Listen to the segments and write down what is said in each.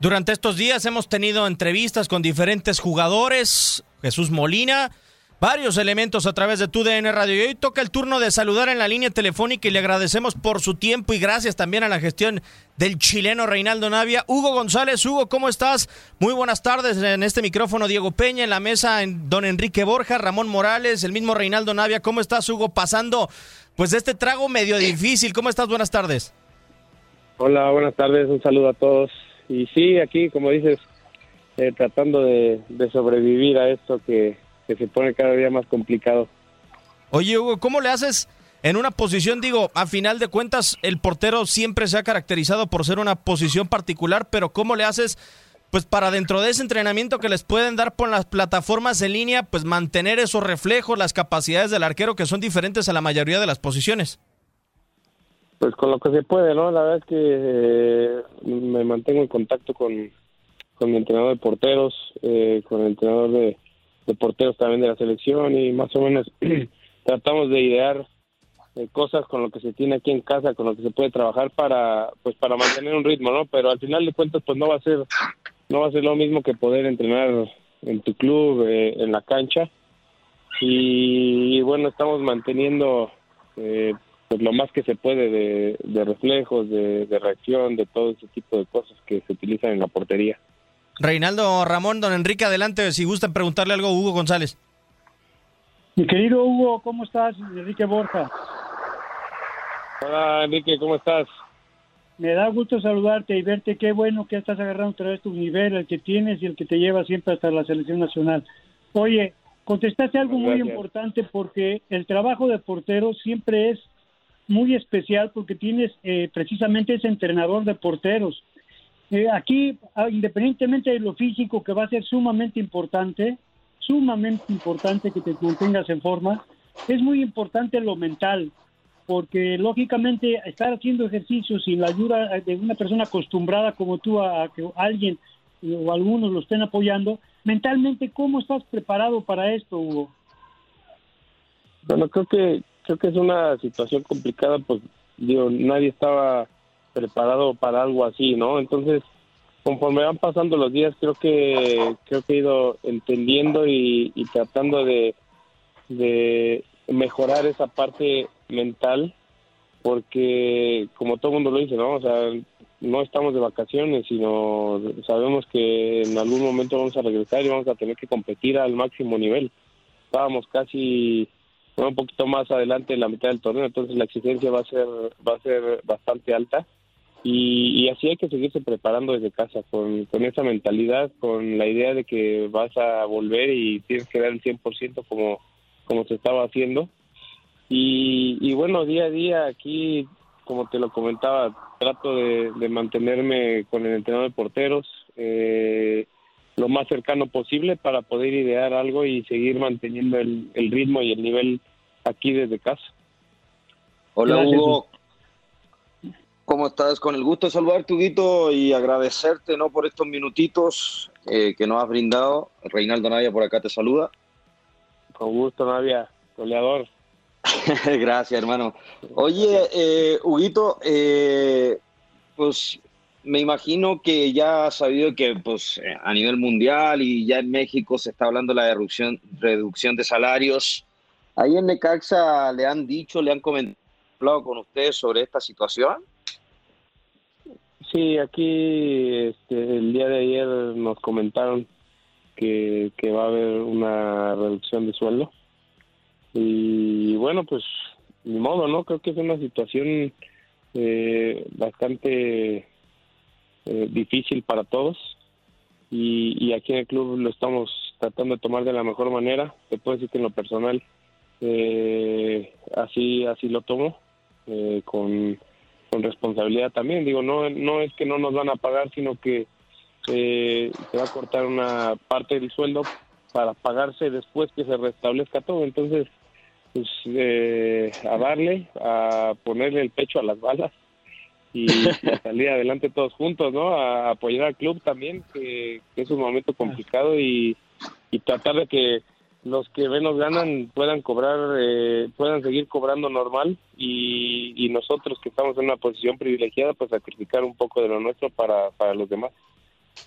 Durante estos días hemos tenido entrevistas con diferentes jugadores. Jesús Molina, varios elementos a través de tu DN Radio. Y hoy toca el turno de saludar en la línea telefónica y le agradecemos por su tiempo y gracias también a la gestión del chileno Reinaldo Navia. Hugo González, Hugo, ¿cómo estás? Muy buenas tardes en este micrófono Diego Peña, en la mesa en don Enrique Borja, Ramón Morales, el mismo Reinaldo Navia. ¿Cómo estás, Hugo? Pasando pues de este trago medio difícil. ¿Cómo estás? Buenas tardes. Hola, buenas tardes, un saludo a todos. Y sí, aquí, como dices, eh, tratando de, sobrevivir a esto que, que se pone cada día más complicado. Oye, Hugo, ¿cómo le haces en una posición? Digo, a final de cuentas, el portero siempre se ha caracterizado por ser una posición particular, pero ¿cómo le haces? Pues para dentro de ese entrenamiento que les pueden dar por las plataformas en línea, pues mantener esos reflejos, las capacidades del arquero que son diferentes a la mayoría de las posiciones. Pues con lo que se puede, ¿no? La verdad es que eh, me mantengo en contacto con, con mi entrenador de porteros, eh, con el entrenador de, porteros también de la selección y más o menos tratamos de idear eh, cosas con lo que se tiene aquí en casa, con lo que se puede trabajar para pues para mantener un ritmo, ¿no? Pero al final de cuentas pues no va a ser no va a ser lo mismo que poder entrenar en tu club, eh, en la cancha. Y, y bueno, estamos manteniendo eh, pues lo más que se puede de, de reflejos, de, de reacción, de todo ese tipo de cosas que se utilizan en la portería. Reinaldo Ramón, don Enrique, adelante, si gustan preguntarle algo a Hugo González. Mi querido Hugo, ¿cómo estás? Enrique Borja. Hola Enrique, ¿cómo estás? Me da gusto saludarte y verte. Qué bueno que estás agarrando otra vez tu nivel, el que tienes y el que te lleva siempre hasta la selección nacional. Oye, contestaste algo muy Gracias. importante porque el trabajo de portero siempre es muy especial porque tienes eh, precisamente ese entrenador de porteros. Eh, aquí, ah, independientemente de lo físico, que va a ser sumamente importante, sumamente importante que te mantengas en forma, es muy importante lo mental, porque lógicamente estar haciendo ejercicio sin la ayuda de una persona acostumbrada como tú a, que alguien eh, o algunos lo estén apoyando, mentalmente, ¿cómo estás preparado para esto, Hugo? Bueno, creo que creo que es una situación complicada, pues digo, nadie estaba preparado para algo así, ¿no? Entonces, conforme van pasando los días, creo que creo que he ido entendiendo y, tratando de, de mejorar esa parte mental, porque como todo mundo lo dice, ¿no? O sea, no estamos de vacaciones, sino sabemos que en algún momento vamos a regresar y vamos a tener que competir al máximo nivel. Estábamos casi un poquito más adelante en la mitad del torneo, entonces la exigencia va a ser va a ser bastante alta. Y, así hay que seguirse preparando desde casa con, con esa mentalidad, con la idea de que vas a volver y tienes que dar el 100% como como se estaba haciendo. Y, y bueno día a día aquí como te lo comentaba trato de, de mantenerme con el entrenador de porteros eh, lo más cercano posible para poder idear algo y seguir manteniendo el, el ritmo y el nivel aquí desde casa. Hola Gracias. Hugo, ¿Cómo estás? Con el gusto de saludarte, Huguito, y agradecerte ¿no? por estos minutitos eh, que nos has brindado. Reinaldo Navia por acá te saluda. Con gusto, Navia, goleador. Gracias, hermano. Oye, eh, Huguito, eh, pues me imagino que ya has sabido que pues, eh, a nivel mundial y ya en México se está hablando de la reducción, reducción de salarios. Ahí en Necaxa le han dicho, le han comentado con ustedes sobre esta situación. Sí, aquí este, el día de ayer nos comentaron que, que va a haber una reducción de sueldo. Y bueno, pues ni modo, ¿no? Creo que es una situación eh, bastante eh, difícil para todos. Y, y aquí en el club lo estamos tratando de tomar de la mejor manera. Te puedo decir que en lo personal eh, así así lo tomo eh, con, con responsabilidad también. Digo, no no es que no nos van a pagar, sino que eh, se va a cortar una parte del sueldo para pagarse después que se restablezca todo. Entonces, pues eh, a darle, a ponerle el pecho a las balas y, salir adelante todos juntos, ¿no? A apoyar al club también, que, que es un momento complicado y, y tratar de que los que menos ganan puedan cobrar, eh, puedan seguir cobrando normal y, y nosotros que estamos en una posición privilegiada, pues sacrificar un poco de lo nuestro para, para los demás.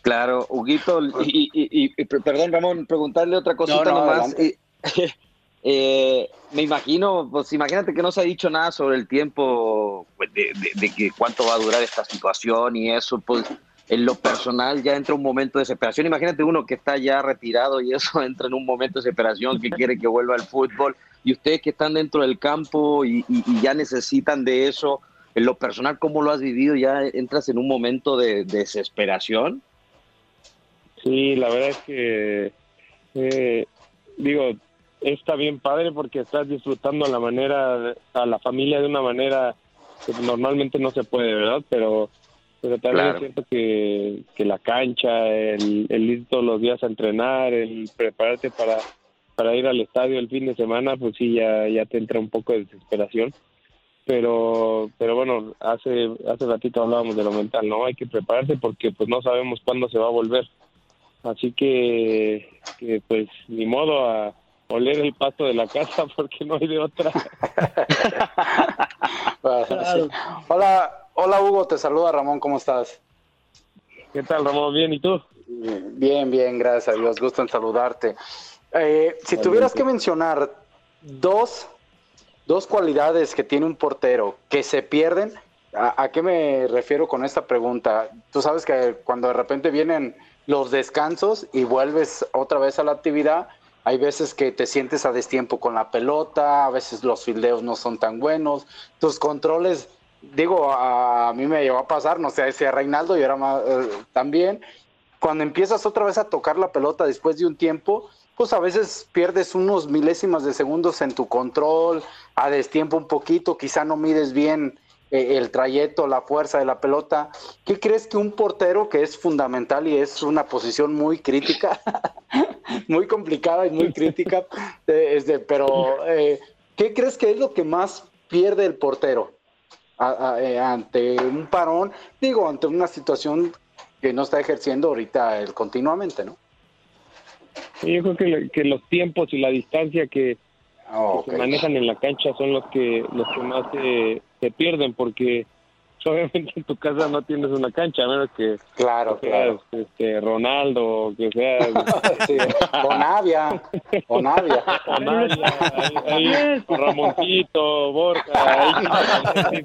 Claro, Huguito, y, y- y- y- perdón Ramón, preguntarle otra cosita No, no, nomás. Eh, me imagino, pues imagínate que no se ha dicho nada sobre el tiempo pues, de, de- que cuánto va a durar esta situación y eso, pues en lo personal ya entra un momento de desesperación. Imagínate uno que está ya retirado y eso entra en un momento de desesperación, que quiere que vuelva al fútbol, y ustedes que están dentro del campo y ya necesitan de eso, en lo personal, ¿cómo lo has vivido? ¿Ya entras en un momento de desesperación? Sí, la verdad es que, eh, digo, está bien padre porque estás disfrutando a la manera, a la familia de una manera que normalmente no se puede, ¿verdad? Pero, pero también Claro. cierto que, que la cancha, el, el ir todos los días a entrenar, el prepararte para, para ir al estadio el fin de semana, pues sí, ya, ya te entra un poco de desesperación. Pero, pero bueno, hace, hace ratito hablábamos de lo mental, ¿no? Hay que prepararse porque pues no sabemos cuándo se va a volver. Así que, que, pues ni modo a oler el pasto de la casa porque no hay de otra. Sí. Hola, hola Hugo, te saluda Ramón, ¿cómo estás? ¿Qué tal, Ramón? Bien, ¿y tú? Bien, bien, gracias a Dios, gusto en saludarte. Eh, si tuvieras que mencionar dos, dos cualidades que tiene un portero que se pierden, ¿a, a qué me refiero con esta pregunta? Tú sabes que cuando de repente vienen los descansos y vuelves otra vez a la actividad, hay veces que te sientes a destiempo con la pelota, a veces los fildeos no son tan buenos, tus controles, digo, a, a mí me llegó a pasar, no sé si a Reinaldo y era eh, también, cuando empiezas otra vez a tocar la pelota después de un tiempo, pues a veces pierdes unos milésimas de segundos en tu control, a destiempo un poquito, quizá no mides bien eh, el trayecto, la fuerza de la pelota. ¿Qué crees que un portero, que es fundamental y es una posición muy crítica, muy complicada y muy crítica, eh, este, pero eh, ¿qué crees que es lo que más pierde el portero a- a- eh, ante un parón? Digo, ante una situación que no está ejerciendo ahorita él continuamente, ¿no? Yo creo que, los tiempos y la distancia que, Ah, que se manejan en la cancha son los que los que más se, se pierden porque obviamente en tu casa no tienes una cancha a menos que Claro, que seas claro. este, Ronaldo o que seas Sí, o Navia, o Navia. o Navia, ahí, ahí, Ramoncito, Borja, ahí,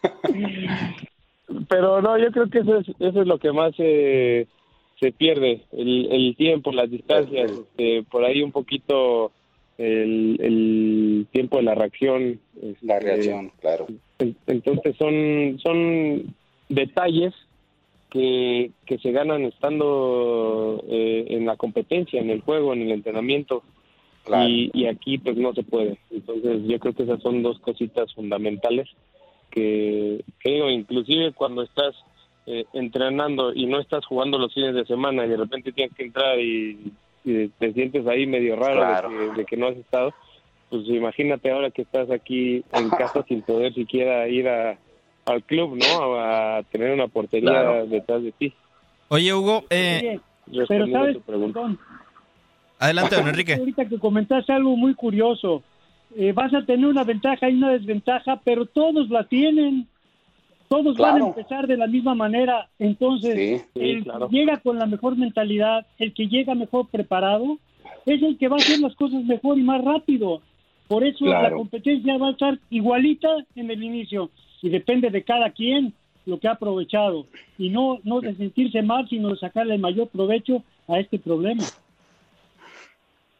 pero no, yo creo que eso es, eso es lo que más eh, se pierde, el, el tiempo, las distancias, este, por ahí un poquito el, el tiempo de la reacción. La reacción, claro. en- Entonces son, son detalles que, que se ganan estando eh, en la competencia, en el juego, en el entrenamiento. Claro. Y, y aquí pues no se puede. Entonces yo creo que esas son dos cositas fundamentales que, que digo, inclusive cuando estás eh, entrenando y no estás jugando los fines de semana y de repente tienes que entrar y, y te sientes ahí medio raro de que- de que no has estado, pues imagínate ahora que estás aquí en casa sin poder siquiera ir a, al club, ¿no? A, tener una portería Claro. detrás de ti. Oye, Hugo, eh, Pero Respondiendo a sabes, tu pregunta. perdón, adelante, don Enrique. ahorita que comentaste algo muy curioso, eh, vas a tener una ventaja y una desventaja, pero todos la tienen. Todos van a empezar de la misma manera. Entonces, Sí, sí, el claro. que llega con la mejor mentalidad, el que llega mejor preparado, es el que va a hacer las cosas mejor y más rápido. Por eso la competencia va a estar igualita en el inicio y depende de cada quien lo que ha aprovechado y no no de sentirse mal, sino de sacarle el mayor provecho a este problema.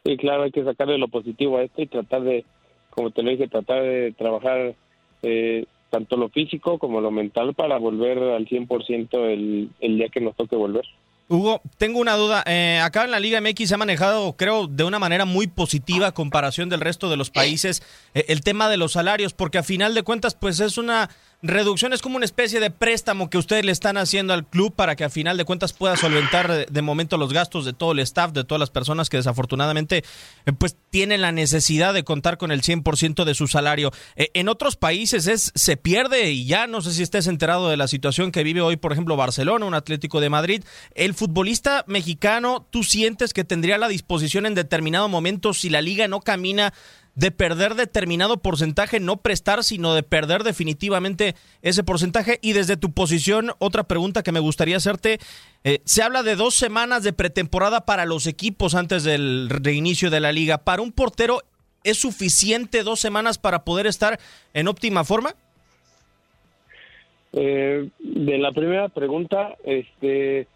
Sí, claro, hay que sacarle lo positivo a esto y tratar de, como te lo dije, tratar de trabajar eh, tanto lo físico como lo mental para volver al 100% el, el día que nos toque volver. Hugo, tengo una duda. Eh, acá en la Liga MX se ha manejado, creo, de una manera muy positiva comparación del resto de los países eh, el tema de los salarios, porque a final de cuentas, pues es una reducción, es como una especie de préstamo que ustedes le están haciendo al club para que a final de cuentas pueda solventar de, momento los gastos de todo el staff, de todas las personas que desafortunadamente eh, pues tienen la necesidad de contar con el 100% de su salario. Eh, en otros países es se pierde y ya no sé si estés enterado de la situación que vive hoy, por ejemplo, Barcelona, un Atlético de Madrid. El futbolista mexicano, ¿tú sientes que tendría la disposición en determinado momento si la liga no camina de perder determinado porcentaje, no prestar, sino de perder definitivamente ese porcentaje? Y desde tu posición, otra pregunta que me gustaría hacerte, eh, se habla de dos semanas de pretemporada para los equipos antes del reinicio de la liga. ¿Para un portero es suficiente dos semanas para poder estar en óptima forma? Eh, de la primera pregunta, este,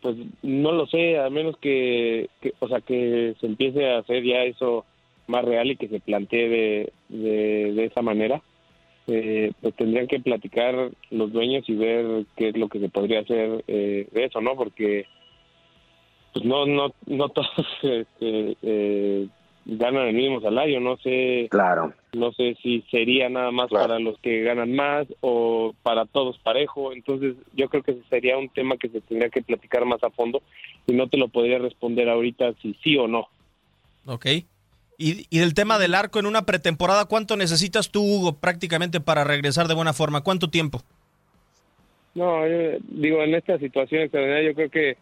pues no lo sé, a menos que, que- o sea, que se empiece a hacer ya eso más real y que se plantee de, de, de esa manera. Eh, pues tendrían que platicar los dueños y ver qué es lo que se podría hacer eh, de eso, ¿no? Porque pues no no no todos este, eh, ganan el mismo salario, no sé Claro. no sé si sería nada más Claro. para los que ganan más o para todos parejo. Entonces, yo creo que ese sería un tema que se tendría que platicar más a fondo y no te lo podría responder ahorita si sí o no. Ok. Y, y del tema del arco en una pretemporada, ¿cuánto necesitas tú, Hugo, prácticamente para regresar de buena forma? ¿Cuánto tiempo? No, yo digo, en esta situación extraordinaria, yo creo que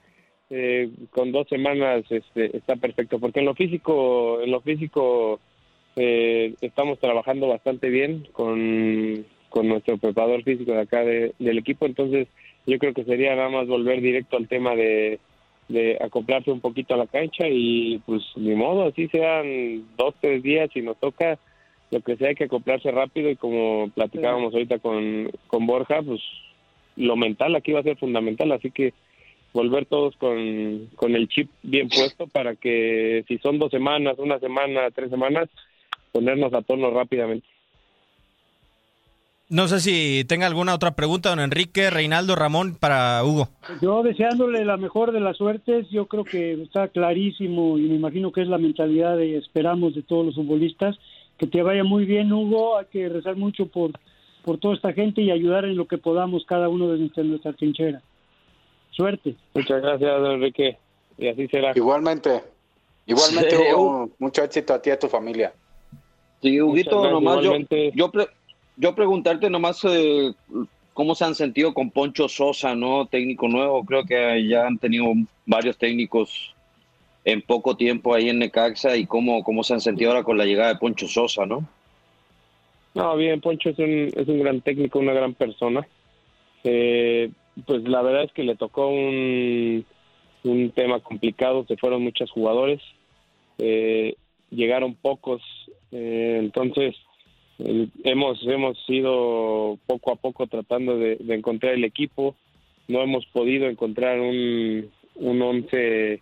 eh, con dos semanas este, está perfecto, porque en lo físico, en lo físico eh, estamos trabajando bastante bien con, con nuestro preparador físico de acá de- del equipo, entonces yo creo que sería nada más volver directo al tema de, de acoplarse un poquito a la cancha y pues ni modo, así sean dos, tres días y nos toca lo que sea hay que acoplarse rápido y como platicábamos ahorita con, con Borja, pues lo mental aquí va a ser fundamental, así que volver todos con, con el chip bien puesto para que si son dos semanas, una semana, tres semanas, ponernos a tono rápidamente. No sé si tenga alguna otra pregunta, don Enrique, Reinaldo, Ramón, para Hugo. Yo deseándole la mejor de las suertes, yo creo que está clarísimo y me imagino que es la mentalidad de esperamos de todos los futbolistas. Que te vaya muy bien, Hugo. Hay que rezar mucho por, por toda esta gente y ayudar en lo que podamos cada uno de nuestra, nuestra trinchera. Suerte. Muchas gracias, don Enrique, y así será. Igualmente. Igualmente, Sí, Hugo, mucho éxito a ti y a tu familia. Sí, Huguito, nomás yo, igualmente. yo, pre- yo preguntarte nomás eh, cómo se han sentido con Poncho Sosa, ¿no? Técnico nuevo, creo que ya han tenido varios técnicos en poco tiempo ahí en Necaxa y cómo, cómo se han sentido ahora con la llegada de Poncho Sosa, ¿no? No, bien, Poncho es un, es un gran técnico, una gran persona. Eh, pues la verdad es que le tocó un, un tema complicado, se fueron muchos jugadores, eh, llegaron pocos, eh, entonces hemos hemos ido poco a poco tratando de, de encontrar el equipo, no hemos podido encontrar un, un once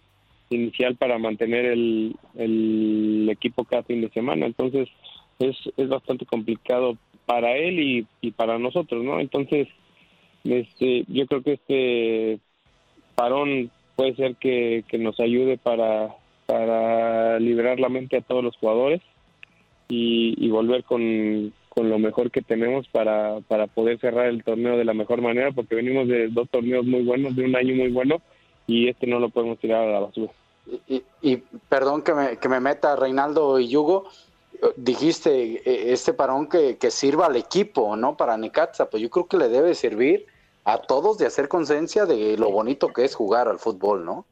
inicial para mantener el, el equipo cada fin de semana, entonces es, es bastante complicado para él y, y para nosotros, ¿no? Entonces, este, yo creo que este parón puede ser que, que nos ayude para, para liberar la mente a todos los jugadores y, y volver con, con lo mejor que tenemos para, para poder cerrar el torneo de la mejor manera, porque venimos de dos torneos muy buenos, de un año muy bueno, y este no lo podemos tirar a la basura. Y, y perdón que me, que me meta Reinaldo y Hugo, dijiste, eh, este parón que, que sirva al equipo, ¿no? Para Necaxa, pues yo creo que le debe servir a todos de hacer conciencia de lo bonito que es jugar al fútbol, ¿no?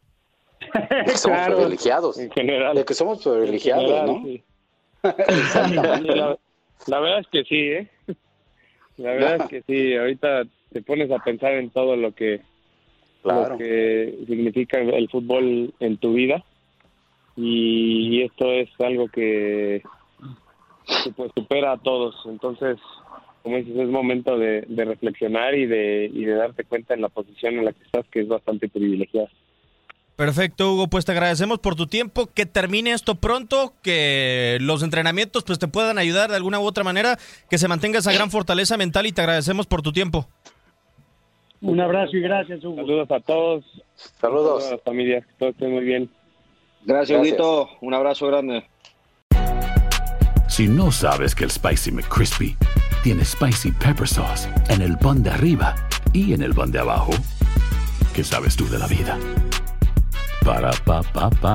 De que somos Claro, privilegiados. en general. De que somos privilegiados, general, ¿no? sí. Exactamente. Sí, la, la verdad es que sí, ¿eh? La verdad es que sí, ahorita te pones a pensar en todo lo que, Claro. lo que significa el fútbol en tu vida y esto es algo que, que, pues supera a todos. Entonces, como dices, es momento de, de reflexionar y de, y de darte cuenta en la posición en la que estás, que es bastante privilegiada. Perfecto, Hugo, pues te agradecemos por tu tiempo, que termine esto pronto, que los entrenamientos pues te puedan ayudar de alguna u otra manera, que se mantenga esa gran fortaleza mental y te agradecemos por tu tiempo. Un abrazo y gracias, Hugo. Saludos a todos. Saludos. a las familias, que todos estén muy bien. Gracias, Gracias. Huguito. Un abrazo grande. Si no sabes que el Spicy McCrispy tiene Spicy Pepper Sauce en el pan de arriba y en el pan de abajo, ¿qué sabes tú de la vida? Ba-da-ba-ba-ba.